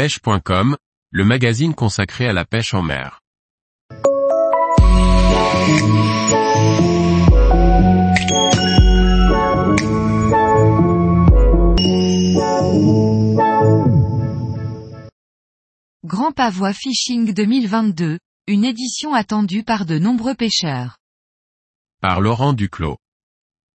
pêche.com, le magazine consacré à la pêche en mer. Grand Pavois Fishing 2022, une édition attendue par de nombreux pêcheurs. Par Laurent Duclos.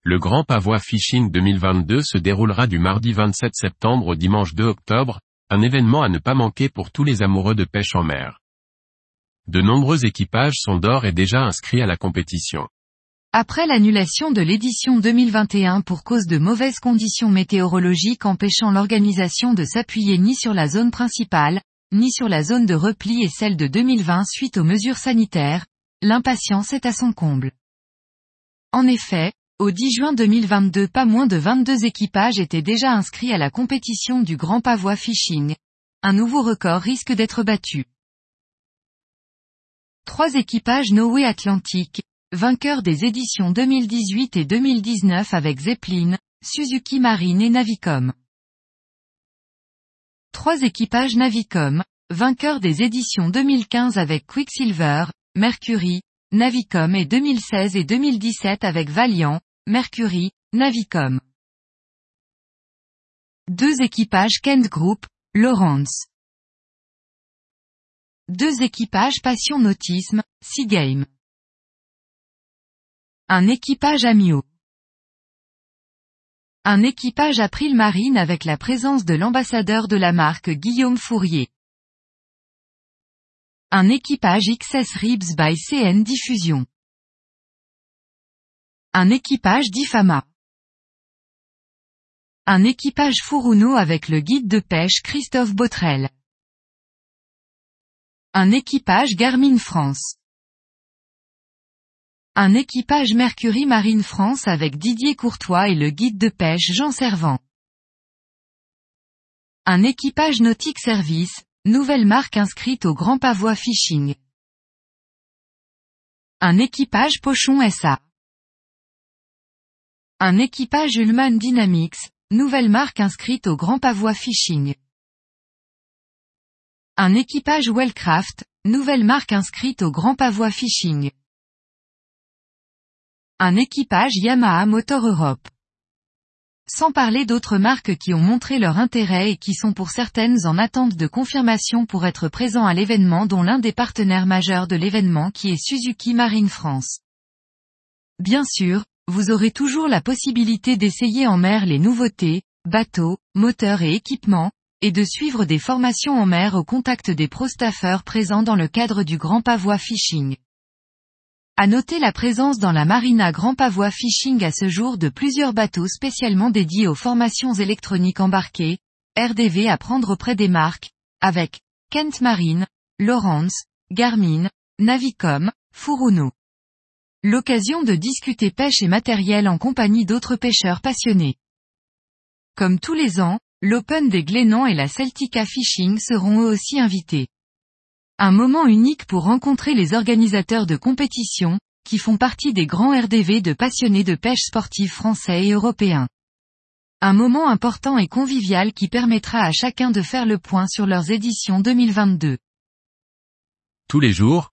Le Grand Pavois Fishing 2022 se déroulera du mardi 27 septembre au dimanche 2 octobre, un événement à ne pas manquer pour tous les amoureux de pêche en mer. De nombreux équipages sont d'or et déjà inscrits à la compétition. Après l'annulation de l'édition 2021 pour cause de mauvaises conditions météorologiques empêchant l'organisation de s'appuyer ni sur la zone principale, ni sur la zone de repli et celle de 2020 suite aux mesures sanitaires, l'impatience est à son comble. En effet, au 10 juin 2022 pas moins de 22 équipages étaient déjà inscrits à la compétition du Grand Pavois Fishing. Un nouveau record risque d'être battu. Trois équipages Noé Atlantique, vainqueurs des éditions 2018 et 2019 avec Zeppelin, Suzuki Marine et Navicom. Trois équipages Navicom, vainqueurs des éditions 2015 avec Quicksilver, Mercury, Navicom et 2016 et 2017 avec Valiant, Mercury, Navicom. Deux équipages Kent Group, Lawrence. Deux équipages Passion Nautisme, Seagame. Un équipage Amio. Un équipage April Marine avec la présence de l'ambassadeur de la marque Guillaume Fourier. Un équipage XS Ribs by CN Diffusion. Un équipage d'Ifama. Un équipage Furuno avec le guide de pêche Christophe Botrel. Un équipage Garmin France. Un équipage Mercury Marine France avec Didier Courtois et le guide de pêche Jean Servant. Un équipage Nautique Service, nouvelle marque inscrite au Grand Pavois Fishing. Un équipage Pochon SA. Un équipage Ullman Dynamics, nouvelle marque inscrite au Grand Pavois Fishing. Un équipage Wellcraft, nouvelle marque inscrite au Grand Pavois Fishing. Un équipage Yamaha Motor Europe. Sans parler d'autres marques qui ont montré leur intérêt et qui sont pour certaines en attente de confirmation pour être présents à l'événement dont l'un des partenaires majeurs de l'événement qui est Suzuki Marine France. Bien sûr, vous aurez toujours la possibilité d'essayer en mer les nouveautés, bateaux, moteurs et équipements, et de suivre des formations en mer au contact des pro-staffeurs présents dans le cadre du Grand Pavois Fishing. À noter la présence dans la marina Grand Pavois Fishing à ce jour de plusieurs bateaux spécialement dédiés aux formations électroniques embarquées, RDV à prendre auprès des marques, avec Kent Marine, Lawrence, Garmin, Navicom, Furuno. L'occasion de discuter pêche et matériel en compagnie d'autres pêcheurs passionnés. Comme tous les ans, l'Open des Glénans et la Celtica Fishing seront eux aussi invités. Un moment unique pour rencontrer les organisateurs de compétition, qui font partie des grands RDV de passionnés de pêche sportive français et européens. Un moment important et convivial qui permettra à chacun de faire le point sur leurs éditions 2022. Tous les jours,